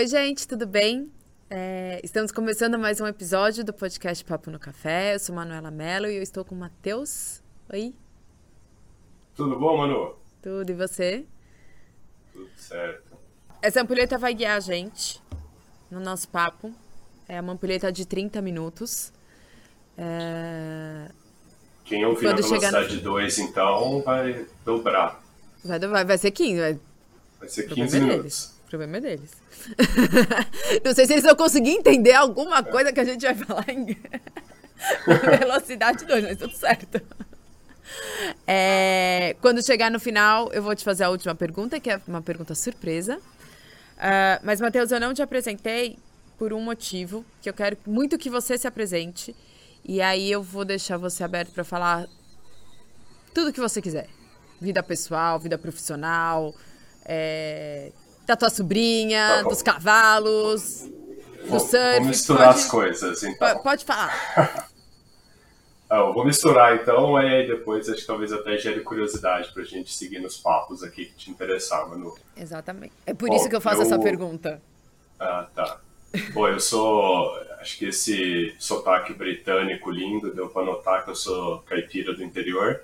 Oi, gente, tudo bem? É, estamos começando mais um episódio do podcast Papo no Café. Eu sou Manuela Mello e eu estou com o Matheus. Oi. Tudo bom, Manu? Tudo, e você? Tudo certo. Essa ampulheta vai guiar a gente no nosso papo. É uma ampulheta de 30 minutos. É... Quem ouvir na velocidade no... 2, então, vai dobrar. Vai, vai, vai ser 15. Vai, vai ser 15 é minutos. O problema é deles. Não sei se eles vão conseguir entender alguma coisa que a gente vai falar em velocidade 2, mas tudo certo. É, quando chegar no final, eu vou te fazer a última pergunta, que é uma pergunta surpresa. Uh, mas, Matheus, eu não te apresentei por um motivo, que eu quero muito que você se apresente. E aí eu vou deixar você aberto para falar tudo que você quiser. Vida pessoal, vida profissional, é, da tua sobrinha, tá dos cavalos, vou, do surf. Vou misturar pode, as coisas, então. Pode falar. ah, eu vou misturar, então, e depois acho que talvez até gere curiosidade pra gente seguir nos papos aqui que te interessar, Manu. Exatamente. É por Bom, isso que eu faço eu... essa pergunta. Ah, tá. Pô, eu sou. Acho que esse sotaque britânico lindo deu pra notar que eu sou caipira do interior.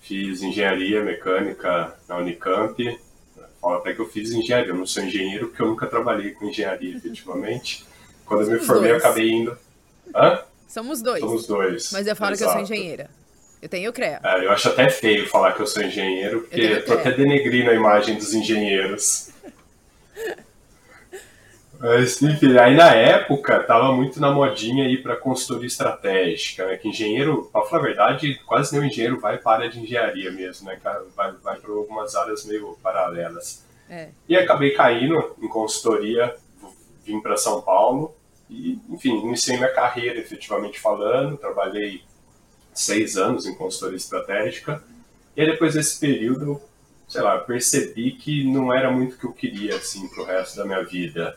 Fiz engenharia mecânica na Unicamp, falo até que eu fiz engenharia. Eu não sou engenheiro porque eu nunca trabalhei com engenharia, efetivamente. Quando eu me formei, eu acabei indo. Hã? Somos dois. Somos dois. Mas eu falo Exato. que eu sou engenheira. Eu tenho o CREA. É, eu acho até feio falar que eu sou engenheiro, porque eu tô até denegrindo a imagem dos engenheiros. Mas, enfim, aí na época tava muito na modinha ir para consultoria estratégica, né? Que engenheiro, para falar a verdade, quase nenhum engenheiro vai para a área de engenharia mesmo, né? Vai, vai para algumas áreas meio paralelas. É. E acabei caindo em consultoria, vim para São Paulo e, enfim, iniciei minha carreira efetivamente falando, trabalhei seis anos em consultoria estratégica e aí depois desse período, sei lá, percebi que não era muito o que eu queria, assim, para o resto da minha vida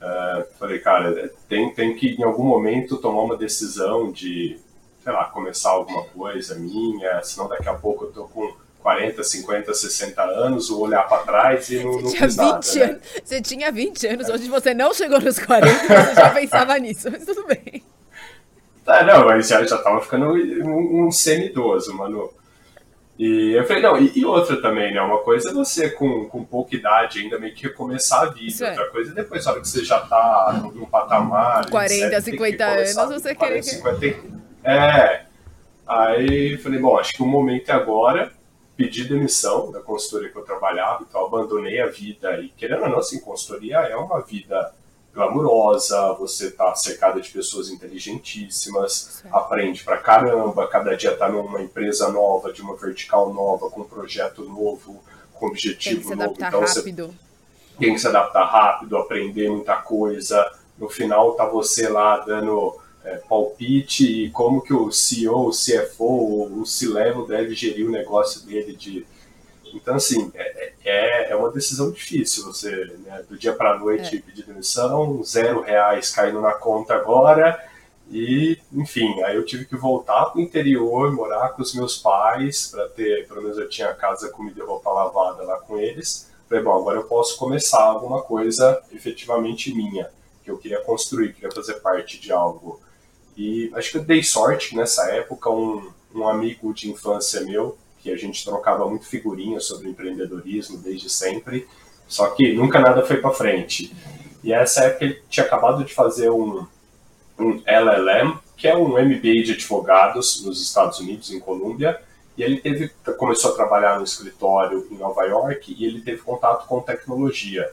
Uh, falei, cara, tem, tem que em algum momento tomar uma decisão de, sei lá, começar alguma coisa minha, senão daqui a pouco eu tô com 40, 50, 60 anos, vou olhar para trás e não, você não tinha 20 nada, né? anos, Você tinha 20 anos, é. hoje você não chegou nos 40, você já pensava nisso, mas tudo bem. Tá, não, mas já, já tava ficando um, um semi-idoso, mano. E eu falei, não, e, e, outra também, né? Uma coisa é você com, com pouca idade ainda meio que recomeçar a vida. É. Outra coisa é depois, na hora que você já tá num patamar. 40, etc, 50 anos, você querer. 50, é. Aí falei, bom, acho que o momento é agora. Pedi demissão da consultoria que eu trabalhava, então abandonei a vida. E querendo ou não, assim, consultoria é uma vida glamurosa, você tá cercada de pessoas inteligentíssimas, Sim. aprende pra caramba, cada dia tá numa empresa nova, de uma vertical nova, com um projeto novo, com um objetivo tem novo. Então rápido. você tem que se adaptar rápido, aprender muita coisa. No final tá você lá dando é, palpite e como que o CEO, o CFO, o C-Level deve gerir o negócio dele de então, assim, é, é, é uma decisão difícil você, né, do dia para a noite, é. pedir demissão, zero reais caindo na conta agora, e, enfim, aí eu tive que voltar para o interior, morar com os meus pais, para ter, pelo menos eu tinha casa, comida e roupa lavada lá com eles. Falei, bom, agora eu posso começar alguma coisa efetivamente minha, que eu queria construir, queria fazer parte de algo. E acho que eu dei sorte nessa época, um, um amigo de infância meu, que a gente trocava muito figurinha sobre empreendedorismo desde sempre, só que nunca nada foi para frente. E essa época ele tinha acabado de fazer um, um LLM, que é um MBA de advogados nos Estados Unidos, em Colômbia, e ele teve, começou a trabalhar no escritório em Nova York e ele teve contato com tecnologia.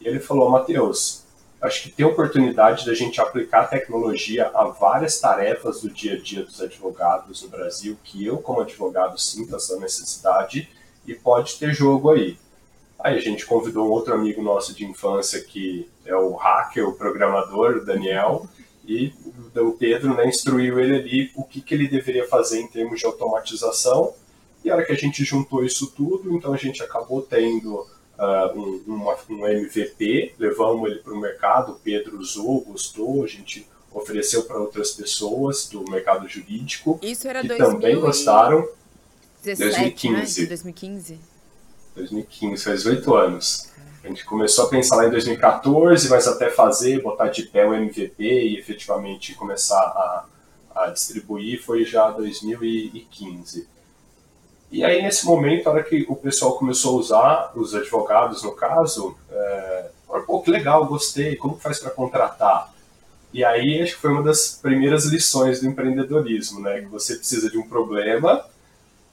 E ele falou, Matheus, acho que tem oportunidade da gente aplicar tecnologia a várias tarefas do dia a dia dos advogados no Brasil, que eu, como advogado, sinto essa necessidade e pode ter jogo aí. Aí a gente convidou um outro amigo nosso de infância, que é o hacker, o programador, o Daniel, e o Pedro né, instruiu ele ali o que, que ele deveria fazer em termos de automatização. E a hora que a gente juntou isso tudo, então a gente acabou tendo uh, um, uma, um MVP, levamos ele para o mercado, o Pedro usou, gostou, a gente ofereceu para outras pessoas do mercado jurídico Isso era que também gostaram. 2015. Né? 2015. 2015, faz oito anos. A gente começou a pensar lá em 2014, mas até fazer, botar de pé o MVP e efetivamente começar a, a distribuir foi já 2015. E aí, nesse momento, a hora que o pessoal começou a usar, os advogados no caso, é, pô, que legal, gostei, como faz para contratar? E aí, acho que foi uma das primeiras lições do empreendedorismo, né? Que você precisa de um problema,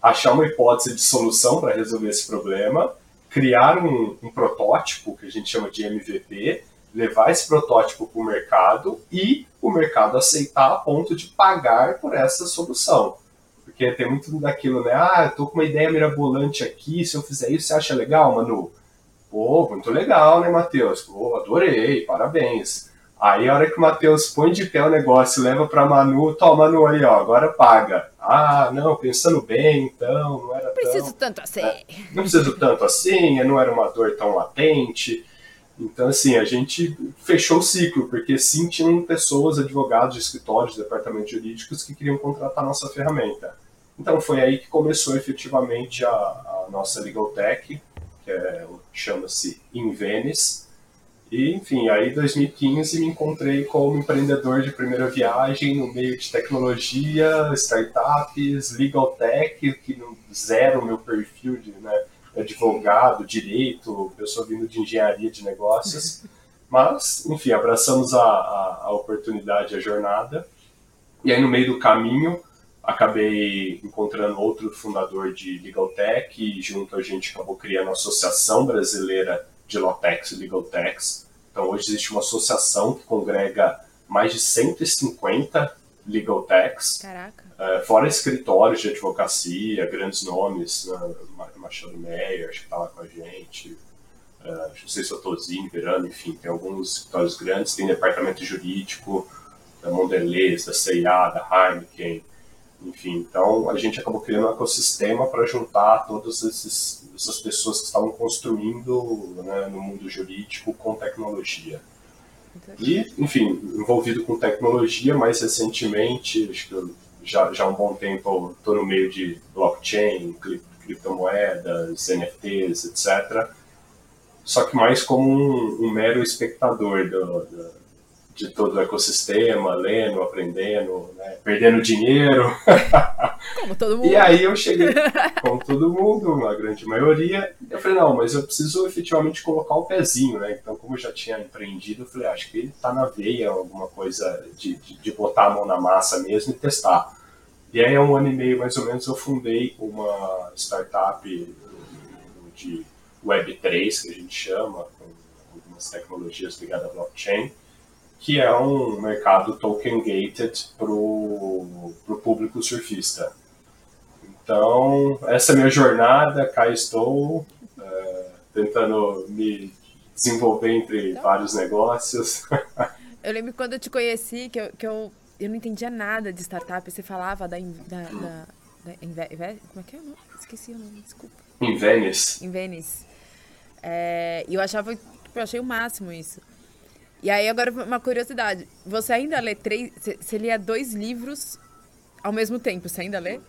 achar uma hipótese de solução para resolver esse problema, criar um, um, protótipo, que a gente chama de MVP, levar esse protótipo para o mercado e o mercado aceitar a ponto de pagar por essa solução. Porque tem muito daquilo, né? Ah, eu tô com uma ideia mirabolante aqui, se eu fizer isso, você acha legal, Manu? Pô, muito legal, né, Matheus? Pô, adorei, parabéns. Aí a hora que o Matheus põe de pé o negócio, leva para Manu, toma Manu aí, ó, agora paga. Ah, não, pensando bem, então, não era não preciso tão, tanto assim. É, não preciso tanto assim, não era uma dor tão latente. Então, assim, a gente fechou o ciclo, porque sim, tinham pessoas, advogados, escritórios, departamentos jurídicos que queriam contratar nossa ferramenta. Então, foi aí que começou efetivamente a, a nossa Legal Tech, que é, chama-se Invenis, e, enfim, aí em 2015 me encontrei como empreendedor de primeira viagem no meio de tecnologia, startups, legal tech, que não zero o meu perfil de né, advogado, direito, pessoa vindo de engenharia de negócios. Mas, enfim, abraçamos a, a, a oportunidade, a jornada. E aí, no meio do caminho, acabei encontrando outro fundador de Legal Tech e junto a gente acabou criando a Associação Brasileira de Lotex e Legal Tax. Então, hoje existe uma associação que congrega mais de 150 Legal Techs, uh, fora escritórios de advocacia, grandes nomes, uh, Machado Meyer, acho que está lá com a gente, uh, não sei se eu estou Verano, enfim, tem alguns escritórios grandes, tem departamento jurídico da Mondelez, da C&A, da Heineken, enfim, então a gente acabou criando um ecossistema para juntar todas esses, essas pessoas que estavam construindo né, no mundo jurídico com tecnologia. E, enfim, envolvido com tecnologia, mais recentemente, acho que já, já há um bom tempo estou no meio de blockchain, criptomoedas, NFTs, etc. Só que mais como um, um mero espectador do, do de todo o ecossistema, lendo, aprendendo, né, perdendo dinheiro. Como todo mundo. E aí eu cheguei, como todo mundo, a grande maioria, eu falei, não, mas eu preciso efetivamente colocar o pezinho, né? Então, como eu já tinha empreendido, eu falei, ah, acho que ele tá na veia, alguma coisa de, de, de botar a mão na massa mesmo e testar. E aí, há um ano e meio, mais ou menos, eu fundei uma startup de Web3, que a gente chama, com algumas tecnologias ligadas à blockchain, que é um mercado token gated para o público surfista. Então, essa é a minha jornada, cá estou, é, tentando me desenvolver entre então, vários negócios. eu lembro quando eu te conheci, que eu, que eu, eu não entendia nada de startup, você falava da... da, da, da como é que é o nome? Esqueci o nome, desculpa. Em Venice. Em Venice. É, eu achava, eu achei o máximo isso. E aí, agora, uma curiosidade. Você ainda lê três. Você lia dois livros ao mesmo tempo? Você ainda lê?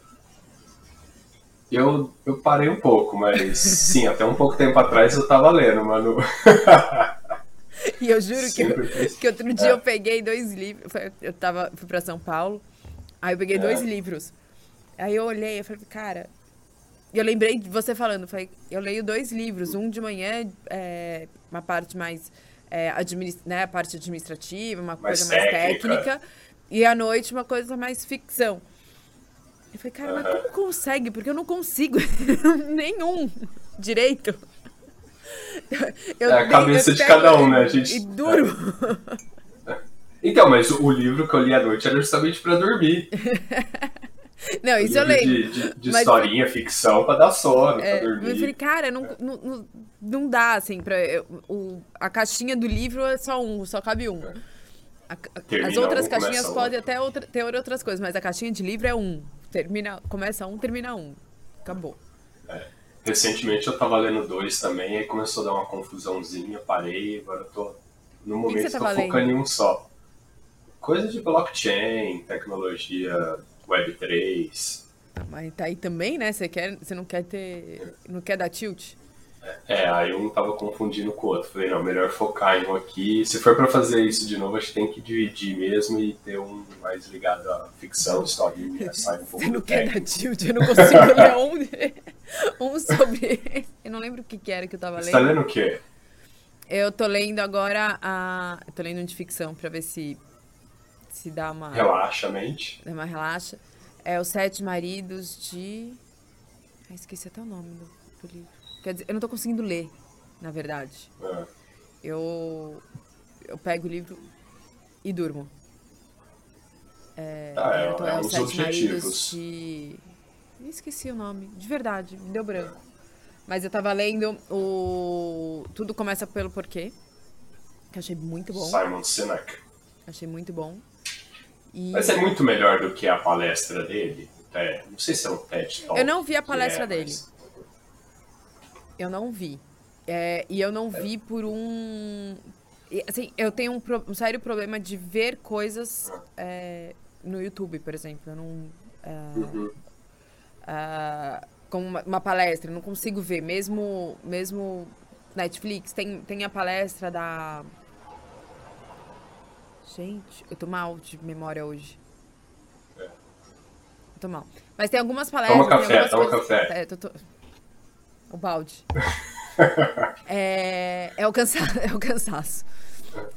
Eu, eu parei um pouco, mas sim, até um pouco tempo atrás eu tava lendo, mano. e eu juro que, eu, que outro dia é. eu peguei dois livros. Eu tava, fui pra São Paulo, aí eu peguei é. dois livros. Aí eu olhei, eu falei, cara. Eu lembrei de você falando, eu, falei, eu leio dois livros, um de manhã, é, uma parte mais é, né, a parte administrativa, uma mais coisa mais técnica. técnica, e à noite uma coisa mais ficção. Eu falei, cara, uhum. mas como consegue? Porque eu não consigo nenhum direito. Eu, é a cabeça de cada um, né, gente? E duro. É. Então, mas o livro que eu li à noite era justamente para dormir. Não, isso eu leio. De, de, de historinha, ficção, pra dar sono, é, pra dormir. Eu falei, cara, não, não, não, dá, assim, pra. Eu, o, a caixinha do livro é só um, só cabe um. A, as outras um, caixinhas podem até outra, ter outras coisas, mas a caixinha de livro é um. Termina, começa um, termina um. Acabou. É. Recentemente eu tava lendo dois também, aí começou a dar uma confusãozinha, parei, agora eu tô. No momento que tô focando em um só. Coisa de blockchain, tecnologia Web3. Ah, mas tá aí também, né? Você quer, você não quer ter, não quer dar tilt? É, aí um tava confundindo com o outro. Falei, não, melhor focar em um aqui. Se for para fazer isso de novo, acho que tem que dividir mesmo e ter um mais ligado à ficção, historinha, sai um pouco Você não quer dar tilt? Eu não consigo ler um, um sobre. Eu não lembro o que, que era que eu tava Você tá lendo. lendo o quê? Eu tô lendo agora a. Eu tô lendo um de ficção pra ver se. Se dá uma. Relaxa a mente. Dá uma relaxa. É Os Sete Maridos de. Esqueci até o nome do, do livro. Quer dizer, eu não tô conseguindo ler, na verdade. É. Eu. Eu pego o livro e durmo. Ah, é, tô- é é Os Sete objetivos. Maridos de. Esqueci o nome, de verdade, me deu branco. Mas eu tava lendo o. Tudo começa pelo porquê. Que eu achei muito bom. Simon Sinek. Achei muito bom. E Mas é muito melhor do que a palestra dele. É, não sei se é um TED Talk. Eu não vi a palestra é, dele. mas- eu não vi. É, e eu não vi por um. Assim, eu tenho um, pro- um sério problema de ver coisas é, no YouTube, por exemplo. Eu não. ah, Uhum. ah, como uma, uma palestra, eu não consigo ver. Mesmo, mesmo Netflix, tem, tem a palestra da. Gente, eu tô mal de memória hoje. É. Eu tô mal. Mas tem algumas palestras. Toma café, toma coisas- café. É, tô- tô- O balde. é, é, o cansa... é o cansaço.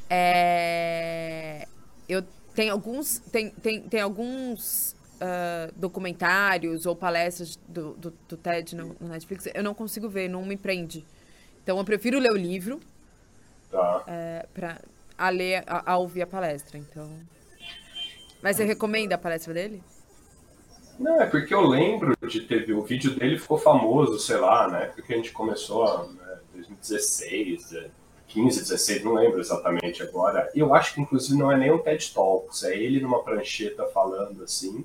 É, eu tenho alguns. Tem, tem, tem alguns ah, documentários ou palestras do, do, do TED no, no Netflix. Eu não consigo ver, não me prende. Então eu prefiro ler o livro Tá. é, pra, a ler, a, a ouvir a palestra. Então. Mas você recomenda a palestra dele? Não, é porque eu lembro de ter o vídeo dele ficou famoso, sei lá, né? Porque a gente começou né, 2016, é, 15, 16, não lembro exatamente agora. E eu acho que inclusive não é nem um TED Talks, é ele numa prancheta falando assim.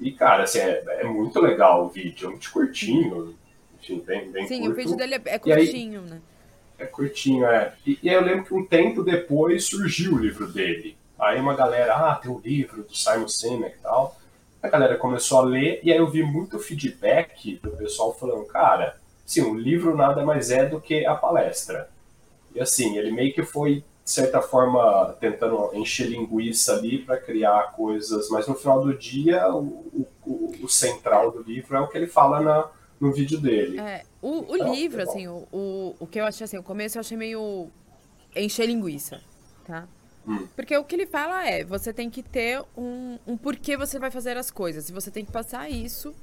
E, cara, assim, é, é muito legal o vídeo, é muito curtinho, enfim, bem, bem Sim, curto. o vídeo dele é, E aí- curtinho, né? É curtinho, é. E, e aí eu lembro que um tempo depois surgiu o livro dele. Aí uma galera, ah, tem o livro do Simon Sinek e tal. A galera começou a ler e aí eu vi muito feedback do pessoal falando, cara, sim, o livro nada mais é do que a palestra. E assim, ele meio que foi, de certa forma, tentando encher linguiça ali para criar coisas, mas no final do dia, o, o, o central do livro é o que ele fala na, no vídeo dele. É, o, o Então, livro, é assim, o, o, o que eu achei assim, o começo eu achei meio encher linguiça, tá? Hum. Porque o que ele fala é, você tem que ter um, um porquê você vai fazer as coisas. E você tem que passar isso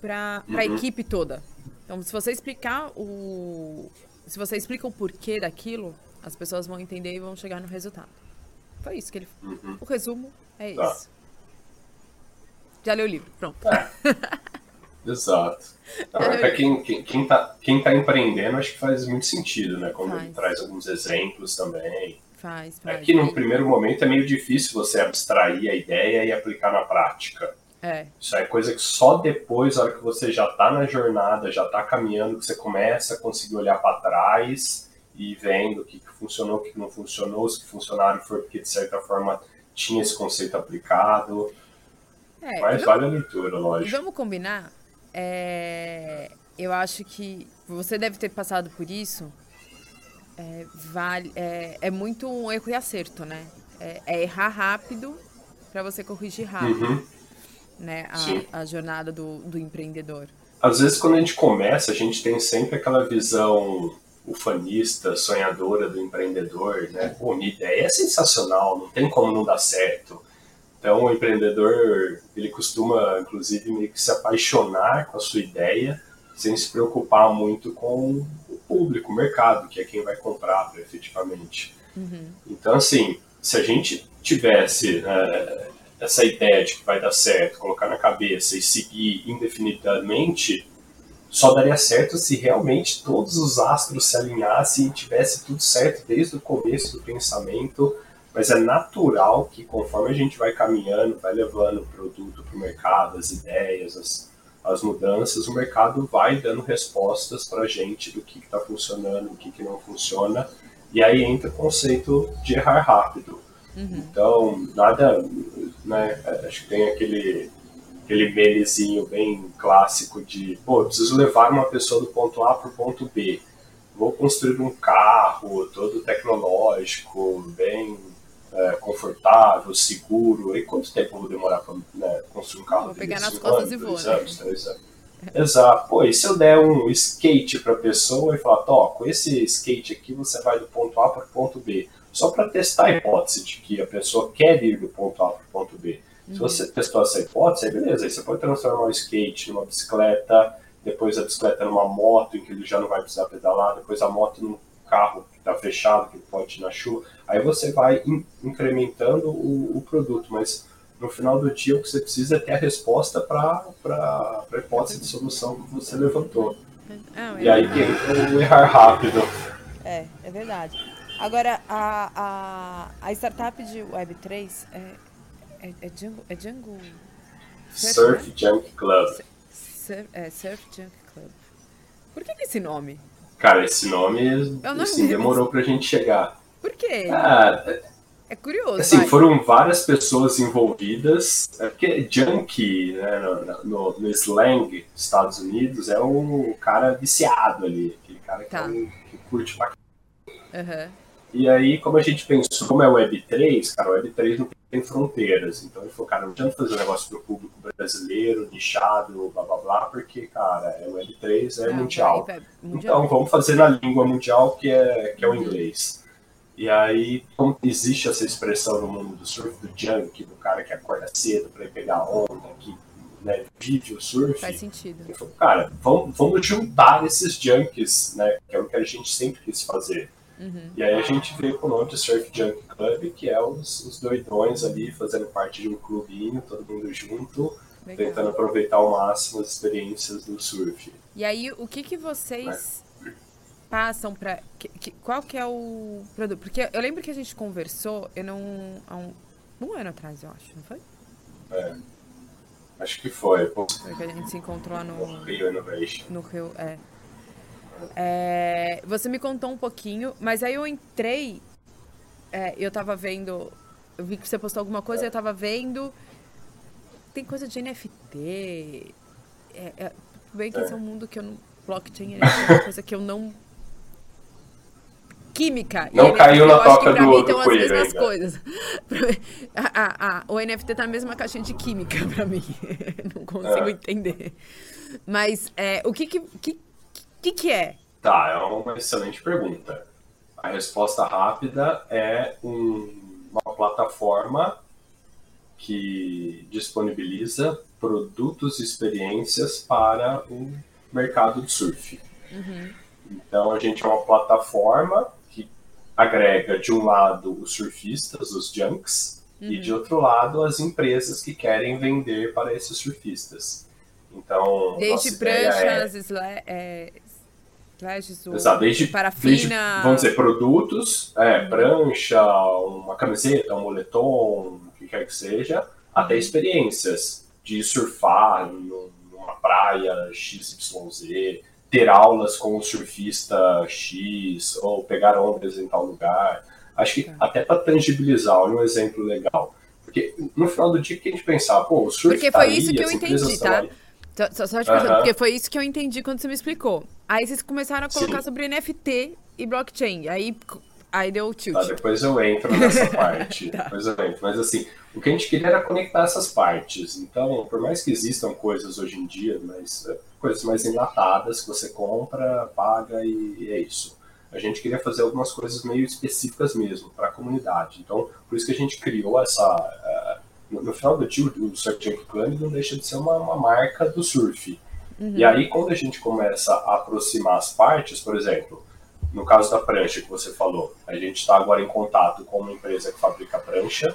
pra, pra Uhum. equipe toda. Então, se você explicar o. Se você explica o porquê daquilo, as pessoas vão entender e vão chegar no resultado. Foi isso que ele. Uhum. O resumo é Tá. isso. Já leu o livro, pronto. Exato. Não, É. é quem, quem, quem, tá, quem tá empreendendo, acho que faz muito sentido, né? Quando ele Faz. traz alguns exemplos também. Faz, É faz. que num primeiro momento é meio difícil você abstrair a ideia e aplicar na prática. É, Isso é coisa que só depois, na hora que você já tá na jornada, já tá caminhando, que você começa a conseguir olhar para trás e vendo o que, que funcionou, o que não funcionou, os que funcionaram foi porque de certa forma tinha esse conceito aplicado. é. Mas vale a leitura, lógico. vamos combinar? É, eu acho que você deve ter passado por isso. É, vale, é, é muito um erro e acerto, né? É, é errar rápido para você corrigir rápido, Uhum. né? A, a jornada do, do empreendedor. Às vezes, quando a gente começa, a gente tem sempre aquela visão ufanista, sonhadora do empreendedor, né? Pô, minha ideia é sensacional, não tem como não dar certo. Então, o empreendedor, ele costuma, inclusive, meio que se apaixonar com a sua ideia, sem se preocupar muito com o público, o mercado, que é quem vai comprar efetivamente. Então, assim, se a gente tivesse eh, essa ideia de que vai dar certo, colocar na cabeça e seguir indefinidamente, só daria certo se realmente todos os astros se alinhassem e tivesse tudo certo desde o começo do pensamento. Mas é natural que conforme a gente vai caminhando, vai levando o produto para o mercado, as ideias, as, as mudanças, o mercado vai dando respostas para a gente do que está funcionando, o que, que não funciona. E aí entra o conceito de errar rápido. Então, nada, né, acho que tem aquele, aquele memezinho bem clássico de, pô, preciso levar uma pessoa do ponto A para o ponto B. Vou construir um carro todo tecnológico, bem é, confortável, seguro. E quanto tempo eu vou demorar para né, construir um carro? Vou pegar nas costas anos, e vou. Né? Anos, três anos. Exato. Pô, e se eu der um skate para a pessoa e falar, ó, com esse skate aqui você vai do ponto A para o ponto B, só para testar a hipótese de que a pessoa quer ir do ponto A para o ponto B. Se uhum. você testou essa hipótese, aí beleza, aí você pode transformar o skate numa bicicleta, depois a bicicleta numa moto, em que ele já não vai precisar pedalar, depois a moto num carro que está fechado, que pode ir na chuva. Aí você vai in incrementando o, o produto, mas no final do dia o que você precisa é ter a resposta para a hipótese de solução que você levantou. Ah, e aí que entra o errar rápido. É, é verdade. Agora, a, a, a startup de Web3 é, é, é Django. É Django Surf, Surf? Junk Club. Surf, é, Surf Junk Club. Por que, que esse nome? Cara, esse nome, é assim, demorou pra gente chegar. Por quê? Ah, é curioso. Assim, vai. foram várias pessoas envolvidas. É porque junkie, né, no, no, no, slang dos Estados Unidos, é um cara viciado ali. Aquele cara tá. que, é que curte pra uhum. E aí, como a gente pensou, como é Web3, cara, o Web3 não tem fronteiras. Então ele falou, cara, não adianta fazer um negócio pro público brasileiro, nichado, blá blá blá, porque, cara, é Web3, é ah, mundial. mundial. Então vamos fazer na língua mundial, que é, que é o inglês. E aí, como existe essa expressão no mundo do surf, do junk, do cara que acorda cedo para ir pegar onda, que né, vive o surf. Faz sentido. Eu falo, cara, vamos, vamos juntar esses junkies, né? Que é o que a gente sempre quis fazer. Uhum. E aí a gente veio com o nome de Surf Junk Club, que é os, os doidões ali fazendo parte de um clubinho, todo mundo junto, Legal. tentando aproveitar ao máximo as experiências do surf. E aí, o que que vocês passam para qual que é o produto? Porque eu lembro que a gente conversou, eu não há um, um ano atrás, eu acho, não foi? É. Acho que foi. A gente se encontrou lá no, no Rio Innovation. No Rio, é. é. Você me contou um pouquinho, mas aí eu entrei, é, eu tava vendo, eu vi que você postou alguma coisa, é. eu tava vendo, tem coisa de NFT, é, é, bem que esse é um mundo que eu não, blockchain é uma coisa que eu não química. Não caiu na toca do, mim, do as coisas. a, a, o NFT tá na mesma caixinha de química para mim. Não consigo é. entender. Mas é, o que que, que que, que é? Tá, é uma excelente pergunta. A resposta rápida é um, uma plataforma que disponibiliza produtos e experiências para o mercado de surf. Uhum. Então a gente é uma plataforma agrega, de um lado, os surfistas, os junks, uhum. e de outro lado, as empresas que querem vender para esses surfistas. Então, desde pranchas, é... é... Exato, desde, parafina... Desde, vamos dizer, produtos, é, uhum. prancha, uma camiseta, um moletom, o que quer que seja, uhum. até experiências de surfar numa praia XYZ, ter aulas com o surfista X, ou pegar ondas em tal lugar. Acho que tá. até para tangibilizar, olha um exemplo legal. Porque no final do dia que a gente pensar, pô, o surf Porque tá foi aí, isso que eu entendi, tá? Só, só, só porque foi isso que eu entendi quando você me explicou. Aí vocês começaram a colocar Sim. sobre NFT e blockchain. Aí, aí deu o tilt. Tá, depois eu entro nessa parte. tá. Depois eu entro. Mas assim, o que a gente queria era conectar essas partes. Então, por mais que existam coisas hoje em dia, mas é, coisas mais enlatadas que você compra, paga e, e é isso. A gente queria fazer algumas coisas meio específicas mesmo para a comunidade. Então, por isso que a gente criou essa. Uh, no, no, final do dia, o Surf Junk Club não deixa de ser uma, uma marca do surf. Uhum. E aí, quando a gente começa a aproximar as partes, por exemplo, no caso da prancha que você falou, a gente está agora em contato com uma empresa que fabrica prancha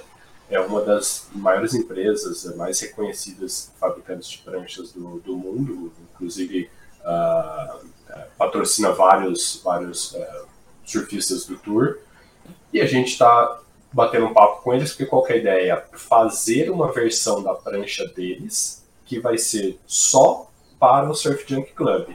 é uma das maiores empresas mais reconhecidas fabricantes de pranchas do, do mundo, inclusive uh, patrocina vários, vários uh, surfistas do Tour. E a gente está batendo um papo com eles, porque qual é a ideia? Fazer uma versão da prancha deles que vai ser só para o Surf Junk Club.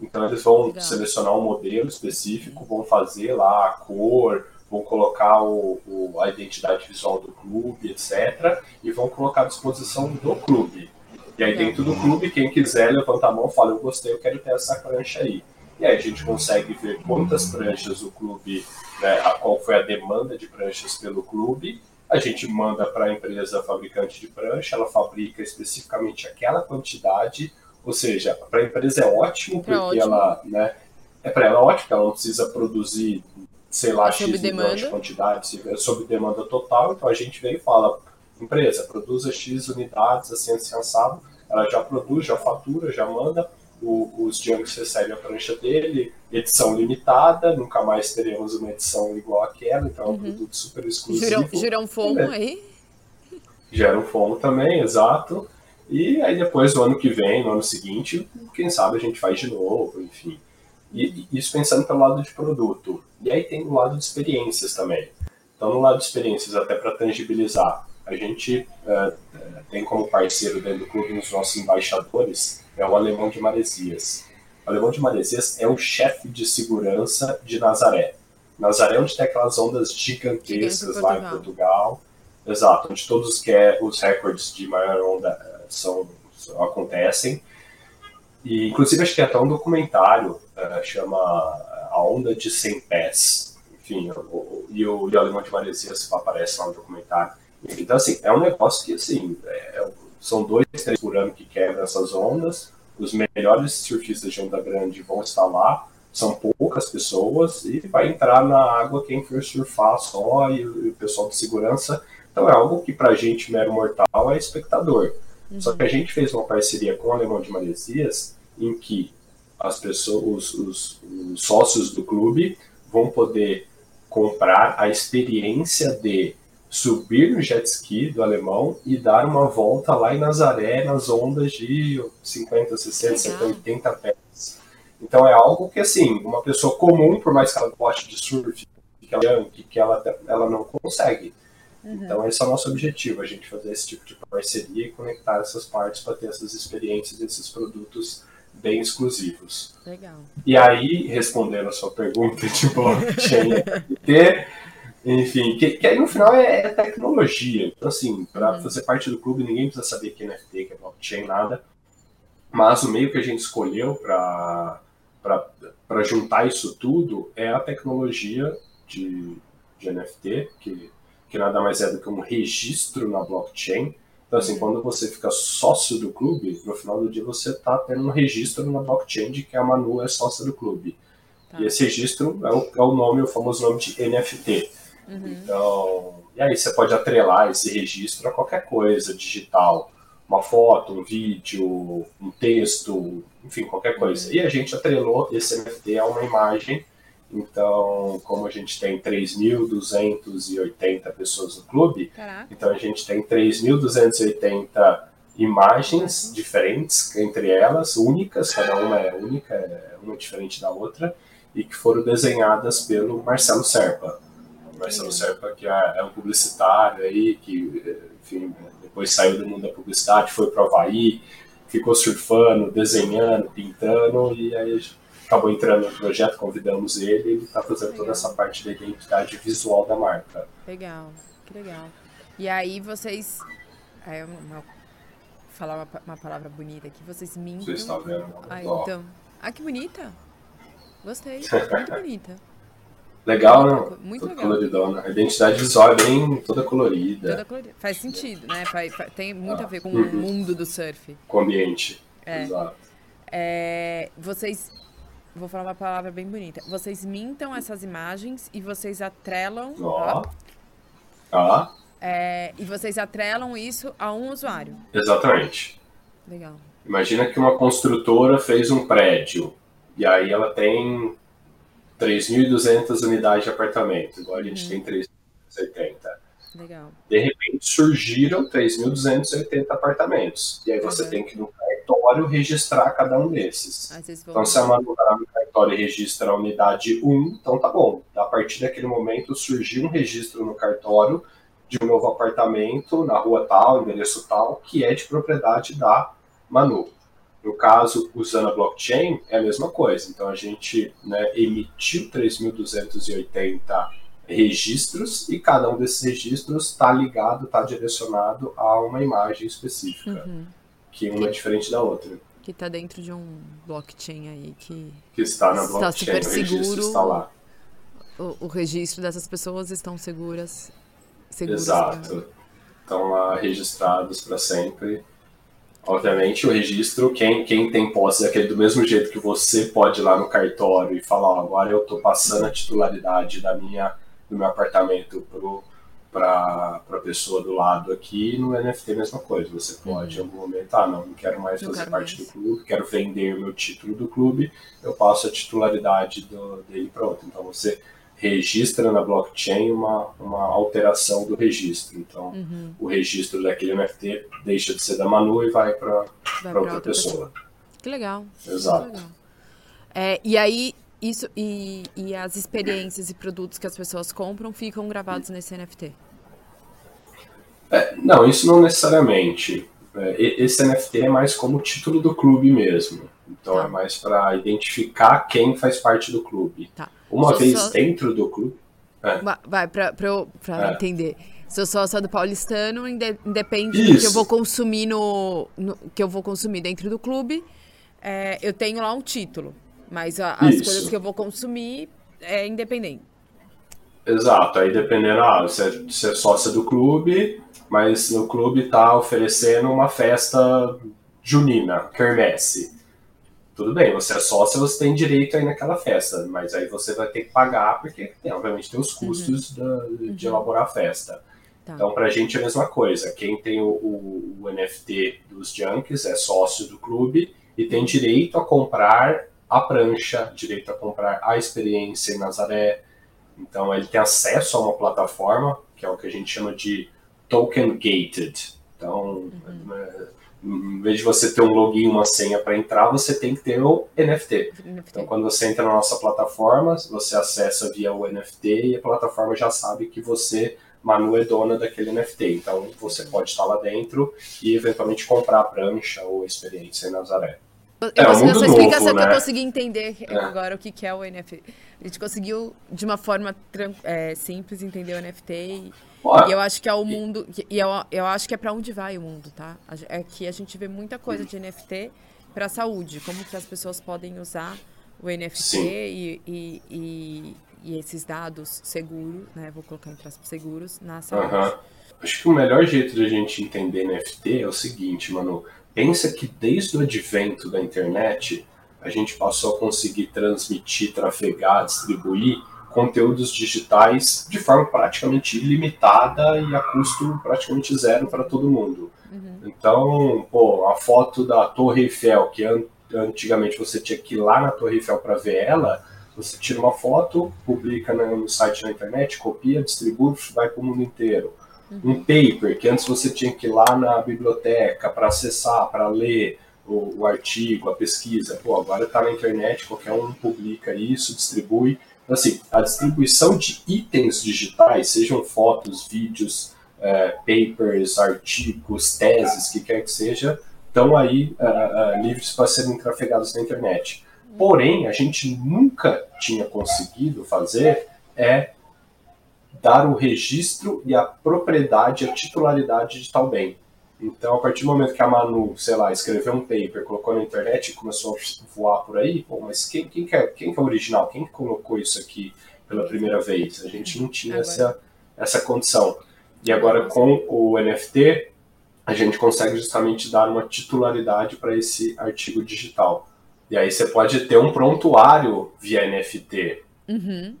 Então eles vão Legal. selecionar um modelo específico, vão fazer lá a cor, vão colocar o, o, a identidade visual do clube, etc. E vão colocar à disposição do clube. E aí dentro do clube, quem quiser levanta a mão e fala, eu gostei, eu quero ter essa prancha aí. E aí a gente consegue ver quantas pranchas o clube, né, qual foi a demanda de pranchas pelo clube. A gente manda para a empresa fabricante de prancha, ela fabrica especificamente aquela quantidade, ou seja, para a empresa é ótimo, porque é ótimo. ela, né, é para ela ótimo, ela não precisa produzir, sei lá, é X milhões de quantidades, é sob demanda total, então a gente vem e fala, empresa, produza X unidades, assim, assim, assado, ela já produz, já fatura, já manda, o, os Junks recebem a prancha dele, edição limitada, nunca mais teremos uma edição igual àquela, então é um uhum. produto super exclusivo. Jura um fomo é. aí? Gera um fomo também, exato. E aí depois, no ano que vem, no ano seguinte, quem sabe a gente faz de novo, enfim. E, isso pensando pelo lado de produto. E aí tem o lado de experiências também. Então, no lado de experiências, até para tangibilizar, a gente uh, tem como parceiro dentro do clube os nossos embaixadores, é o Alemão de Maresias. O Alemão de Maresias é o chefe de segurança de Nazaré. Nazaré é onde tem aquelas ondas gigantescas lá em Portugal. Exato, onde todos que é, os recordes de maior onda são, acontecem. E, inclusive, acho que é até um documentário, uh, chama A Onda de 100 Pés. Enfim, o, e, o, e o Alemão de Maresias aparece lá no documentário. Então, assim, é um negócio que, assim, é, são dois, três por ano que quebram essas ondas. Os melhores surfistas de onda grande vão estar lá. São poucas pessoas e vai entrar na água quem for surfar só e, e o pessoal de segurança. Então é algo que para gente, mero mortal, é espectador. Uhum. Só que a gente fez uma parceria com o Alemão de Maresias em que as pessoas, os, os, os sócios do clube vão poder comprar a experiência de subir no jet ski do alemão e dar uma volta lá em Nazaré nas ondas de 50, 60, 70, 80 pés. Então é algo que, assim, uma pessoa comum, por mais que ela goste de surf, que ela, que ela, ela não consegue. Uhum. Então esse é o nosso objetivo, a gente fazer esse tipo de parceria e conectar essas partes para ter essas experiências, esses produtos bem exclusivos. Legal. E aí, respondendo a sua pergunta de blockchain, ter enfim, que, que aí no final é, é tecnologia. Então, assim, para uhum. fazer parte do clube, ninguém precisa saber que é NFT, que é blockchain, nada. Mas o meio que a gente escolheu para juntar isso tudo é a tecnologia de, de NFT, que, que nada mais é do que um registro na blockchain. Então, assim, quando você fica sócio do clube, no final do dia você está tendo um registro na blockchain de que a Manu é sócia do clube. Tá. E esse registro é o, é o nome, o famoso nome de NFT. Uhum. Então, e aí você pode atrelar esse registro a qualquer coisa digital, uma foto, um vídeo, um texto, enfim, qualquer coisa. Uhum. E a gente atrelou esse NFT a uma imagem. Então, como a gente tem 3.280 pessoas no clube, Caraca. então a gente tem 3.280 imagens diferentes entre elas, únicas, cada uma é única, é uma diferente da outra, e que foram desenhadas pelo Marcelo Serpa. Marcelo Serpa, que é, é um publicitário aí, que, enfim, depois saiu do mundo da publicidade, foi para o Havaí, ficou surfando, desenhando, pintando, e aí acabou entrando no projeto, convidamos ele, ele está fazendo legal. toda essa parte da identidade visual da marca. Legal, que legal. E aí vocês. Aí uma, falar uma, uma, palavra bonita aqui, vocês mintam. Você está vendo? Ah, então. Ah, que bonita! Gostei, muito bonita. Legal, né? Muito legal. coloridona. A identidade visual é bem toda colorida. Toda colorida. Faz sentido, né? Tem muito a ver com uhum. o mundo do surf. Com o ambiente. É. Exato. É, vocês. Vou falar uma palavra bem bonita. Vocês mintam essas imagens e vocês atrelam. Ó. Ó. É, e vocês atrelam isso a um usuário. Exatamente. Legal. Imagina que uma construtora fez um prédio. E aí ela tem 3.200 unidades de apartamento, igual a gente uhum. tem 380. Legal. De repente surgiram 3.280 apartamentos. E aí você uhum. tem que no cartório registrar cada um desses. Então, se a Manu vai no cartório e registra a unidade 1, então tá bom. A partir daquele momento surgiu um registro no cartório de um novo apartamento na rua tal, endereço tal, que é de propriedade da Manu. No caso, usando a blockchain, é a mesma coisa. Então, a gente né, emitiu 3.280 registros e cada um desses registros está ligado, está direcionado a uma imagem específica. Uhum. Que uma é diferente da outra. Que está dentro de um blockchain aí que, que está na blockchain, está super seguro. Está lá. O, o, registro dessas pessoas estão seguras. seguras Exato. Pra... Estão lá registrados para sempre. Obviamente, o registro, quem, quem tem posse é aquele do mesmo jeito que você pode ir lá no cartório e falar: ó, agora eu estou passando a titularidade da minha, do meu apartamento pro para a pessoa do lado aqui, no NFT é a mesma coisa. Você pode, uhum. em algum momento, ah, não, não quero mais fazer quero parte mais. do clube, quero vender o meu título do clube, eu passo a titularidade do, dele para outro. Então você registra na blockchain uma, uma alteração do registro. Então uhum. o registro daquele NFT deixa de ser da Manu e vai para outra, outra pessoa. pessoa. Que legal. Exato. Que legal. É, e aí, isso e, e as experiências e produtos que as pessoas compram ficam gravados nesse NFT? É, não, isso não necessariamente. É, esse NFT é mais como título do clube mesmo. Então tá. é mais para identificar quem faz parte do clube. Tá. Uma Sou vez só... dentro do clube. É. Vai, para eu pra é. entender. Se eu sou só do paulistano, independe Isso. do que eu vou consumir no, no, que eu vou consumir dentro do clube, é, eu tenho lá um título. Mas a, as coisas que eu vou consumir é independente. Exato, aí dependendo, ah, você é, você é sócia do clube, mas no clube está oferecendo uma festa junina, quermesse. Tudo bem, você é sócia, você tem direito aí naquela festa, mas aí você vai ter que pagar, porque tem, obviamente tem os custos uhum. da, de uhum. elaborar a festa. Tá. Então, para a gente é a mesma coisa. Quem tem o, o, o, NFT dos Junkies é sócio do clube e tem direito a comprar a prancha, direito a comprar a experiência em Nazaré. Então, ele tem acesso a uma plataforma, que é o que a gente chama de token gated. Então, uhum. É, em vez de você ter um login, uma senha para entrar, você tem que ter o NFT. NFT. Então, quando você entra na nossa plataforma, você acessa via o NFT e a plataforma já sabe que você, Manu, é dona daquele NFT. Então, você pode estar lá dentro e eventualmente comprar a prancha ou a experiência em Nazaré. Eu é, consegui, sua explicação né? que eu consegui entender é. agora o que, que é o NFT. A gente conseguiu, de uma forma é, simples, entender o NFT e e eu acho que é o mundo. E eu, eu acho que é para onde vai o mundo, tá? É que a gente vê muita coisa de NFT para saúde, como que as pessoas podem usar o NFT e, e, e, e, esses dados seguros, né? Vou colocar entre aspas, seguros na saúde. Uhum. Acho que o melhor jeito de a gente entender NFT é o seguinte, mano. Pensa que desde o advento da internet, a gente passou a conseguir transmitir, trafegar, distribuir conteúdos digitais de forma praticamente ilimitada e a custo praticamente zero para todo mundo. Uhum. Então, pô, a foto da Torre Eiffel, que antigamente você tinha que ir lá na Torre Eiffel para ver ela, você tira uma foto, publica no site na internet, copia, distribui, vai para o mundo inteiro. Um paper, que antes você tinha que ir lá na biblioteca para acessar, para ler o, o, artigo, a pesquisa. Pô, agora está na internet, qualquer um publica isso, distribui assim, a distribuição de itens digitais, sejam fotos, vídeos, é, papers, artigos, teses, que quer que seja, estão aí uh, livres para serem trafegados na internet. Porém, a gente nunca tinha conseguido fazer é dar o registro e a propriedade, a titularidade de tal bem. Então, a partir do momento que a Manu, sei lá, escreveu um paper, colocou na internet e começou a voar por aí, pô, mas quem, quem, que é, quem que é o original? Quem colocou isso aqui pela primeira vez? A gente não tinha essa, essa condição. E agora, com o NFT, a gente consegue justamente dar uma titularidade para esse artigo digital. E aí você pode ter um prontuário via NFT. Uhum.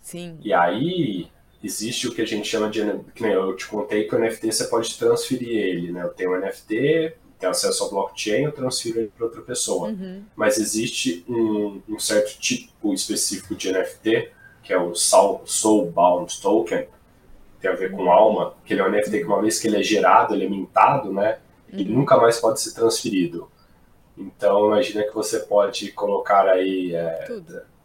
Sim. E aí existe o que a gente chama de. Que nem eu te contei que o NFT você pode transferir ele, né? Eu tenho um NFT, tenho acesso ao blockchain, eu transfiro ele para outra pessoa. Uhum. Mas existe um, um, certo tipo específico de NFT, que é o Soulbound Token, tem a ver com alma, que ele é um NFT que uma vez que ele é gerado, ele é mintado, né? Ele uhum. nunca mais pode ser transferido. Então imagina que você pode colocar aí é,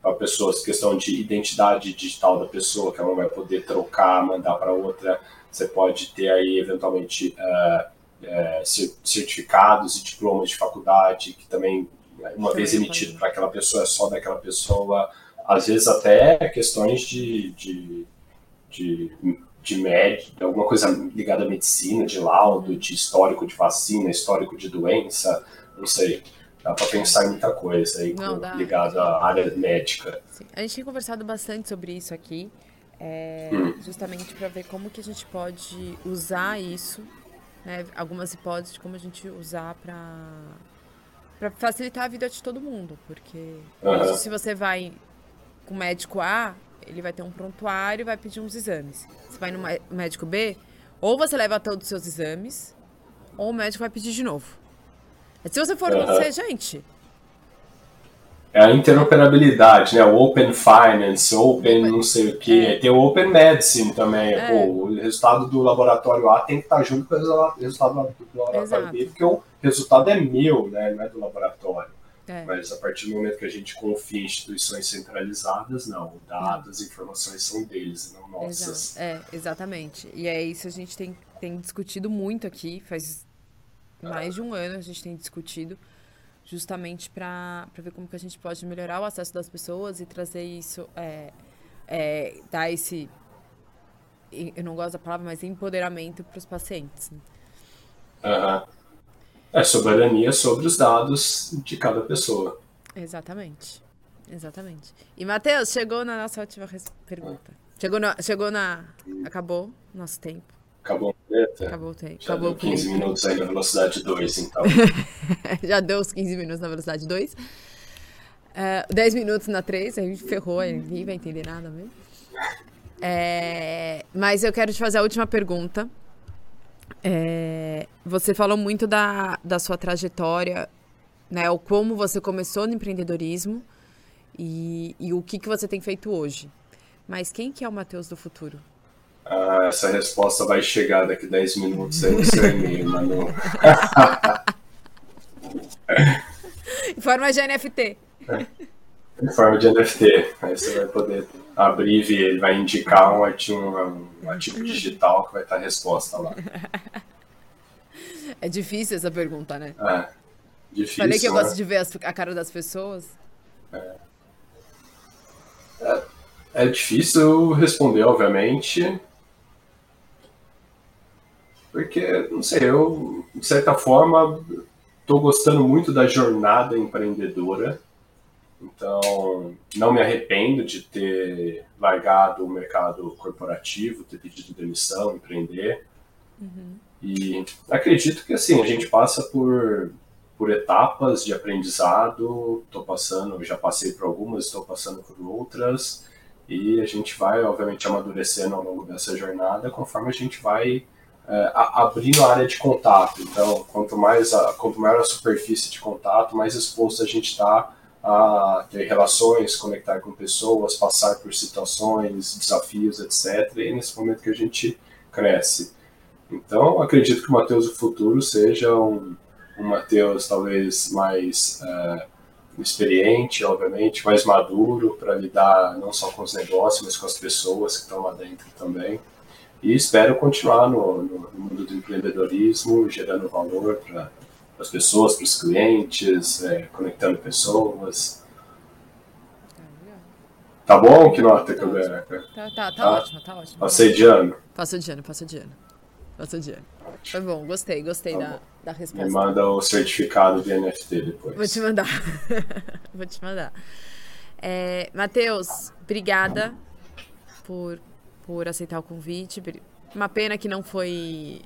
para pessoas, questão de identidade digital da pessoa, que ela não vai poder trocar, mandar para outra. Você pode ter aí, eventualmente, uh, uh, certificados e diplomas de faculdade, que também, uma vez emitido para aquela pessoa, é só daquela pessoa. Às vezes, até questões de, de, de, de médico, alguma coisa ligada à medicina, de laudo, de histórico de vacina, histórico de doença, não sei. Dá para pensar em muita coisa aí não, ligada à área médica. Sim. A gente tem conversado bastante sobre isso aqui, é, hum. justamente para ver como que a gente pode usar isso, né, algumas hipóteses de como a gente usar para para facilitar a vida de todo mundo, porque uhum. se você vai com o médico A, ele vai ter um prontuário e vai pedir uns exames. Você vai no médico B, ou você leva todos os seus exames, ou o médico vai pedir de novo. Se você for uhum. você, gente. É a interoperabilidade, né? O Open Finance, Open não sei o que. É. Tem o Open Medicine também. É. Pô, o resultado do laboratório A tem que estar junto com o resultado do laboratório Exato. B, porque o resultado é meu, né? Não é do laboratório. É. Mas a partir do momento que a gente confia em instituições centralizadas, não. Dados, informações são deles, não nossas. É, exatamente. E é isso a gente tem, tem discutido muito aqui. Faz mais de um ano a gente tem discutido justamente para ver como que a gente pode melhorar o acesso das pessoas e trazer isso, é, é, dar esse, eu não gosto da palavra, mas empoderamento para os pacientes. Uhum. É soberania sobre os dados de cada pessoa. Exatamente. Exatamente. E, Matheus, chegou na nossa última pergunta. Chegou na. Chegou na. Acabou nosso tempo. Acabou o Acabou o tempo. Já Acabou deu 15 minutos aí na velocidade 2, então. Já deu os 15 minutos na velocidade 2. Uh, 10 minutos na 3, a gente ferrou, ninguém vai entender nada mesmo. É, mas eu quero te fazer a última pergunta. É, você falou muito da, da sua trajetória, né? O como você começou no empreendedorismo e, e o que, que você tem feito hoje. Mas quem que é o Matheus do futuro? Ah, essa resposta vai chegar daqui 10 minutos aí no seu e-mail, Manu. em forma de NFT. É. Em forma de NFT. Aí você vai poder abrir e ele vai indicar um ativo, um, ativo digital que vai estar a resposta lá. É difícil essa pergunta, né? É. Difícil. Falei que eu né? gosto de ver a cara das pessoas. É. é. É difícil responder, obviamente. Porque, não sei, eu, de certa forma, estou gostando muito da jornada empreendedora. Então, não me arrependo de ter largado o mercado corporativo, ter pedido demissão, empreender. Uhum. E acredito que assim, a gente passa por, por etapas de aprendizado. Estou passando, já passei por algumas, estou passando por outras. E a gente vai, obviamente, amadurecendo ao longo dessa jornada conforme a gente vai é, abrindo a área de contato. Então, quanto mais a, quanto maior a superfície de contato, mais exposto a gente está a ter relações, conectar com pessoas, passar por situações, desafios, etc. E é nesse momento que a gente cresce. Então, acredito que o Mateus do futuro seja um, um Mateus talvez mais é, experiente, obviamente, mais maduro para lidar não só com os negócios, mas com as pessoas que estão lá dentro também. E espero continuar no, no, mundo do empreendedorismo, gerando valor para as pessoas, para os clientes, é, conectando pessoas. Tá bom? Que nota que eu dei? Tá, tá, tá, ótimo, tá ótimo. Passei de ano. Passou de ano, passou de ano. Passou de ano. Foi bom, gostei, gostei tá da, da resposta. Me manda o certificado de NFT depois. Vou te mandar. Vou te mandar. É, Matheus, obrigada por por aceitar o convite. Uma pena que não foi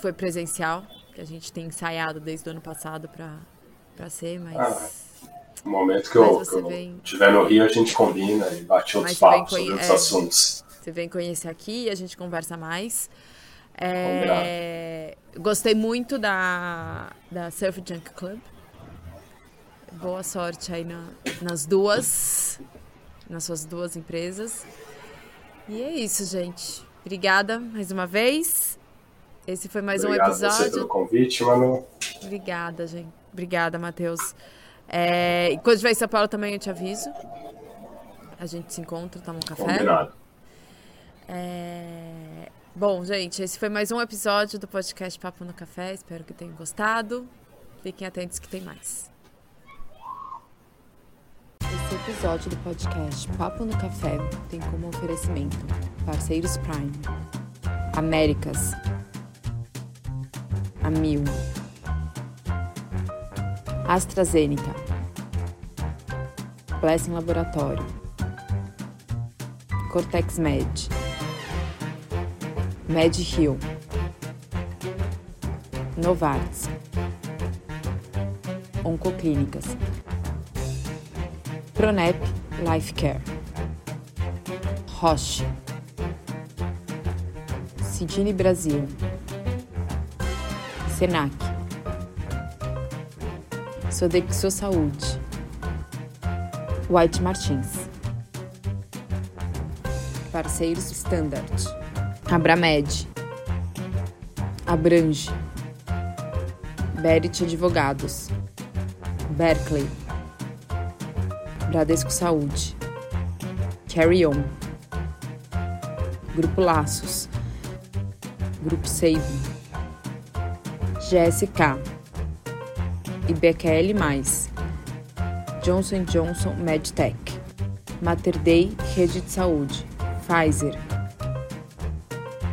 foi presencial, que a gente tem ensaiado desde o ano passado para ser, mas. Ah, no momento que eu, que eu vem... estiver no Rio, a gente combina e bate outros papos sobre outros é, assuntos. Você vem conhecer aqui e a gente conversa mais. É, gostei muito da, da Surf Junk Club. Boa sorte aí na, nas duas, nas suas duas empresas. E é isso, gente. Obrigada mais uma vez. Esse foi mais Obrigado um episódio. Você pelo convite, Manu. Obrigada, gente. Obrigada, Matheus. É, quando estiver em São Paulo também eu te aviso. A gente se encontra, toma um café. Combinado. É... Bom, gente, esse foi mais um episódio do podcast Papo no Café. Espero que tenham gostado. Fiquem atentos que tem mais. Episódio do podcast Papo no Café tem como oferecimento Parceiros Prime. Américas. Amil. AstraZeneca. Blessing Laboratório. Cortex Med. Med Hill. Novartis. Oncoclínicas. Pronep Life Care. Roche. Cidine Brasil. Senac. Sodexo Saúde. White Martins. Parceiros Standard. Abramed. Abrange. Berit Advogados. Berkeley. Bradesco Saúde. Carry On. Grupo Laços. Grupo Saving. GSK. IBQL+. Johnson Johnson MedTech. Mater Dei Rede de Saúde. Pfizer.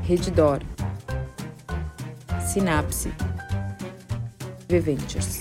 Redditor. Sinapse. V Ventures.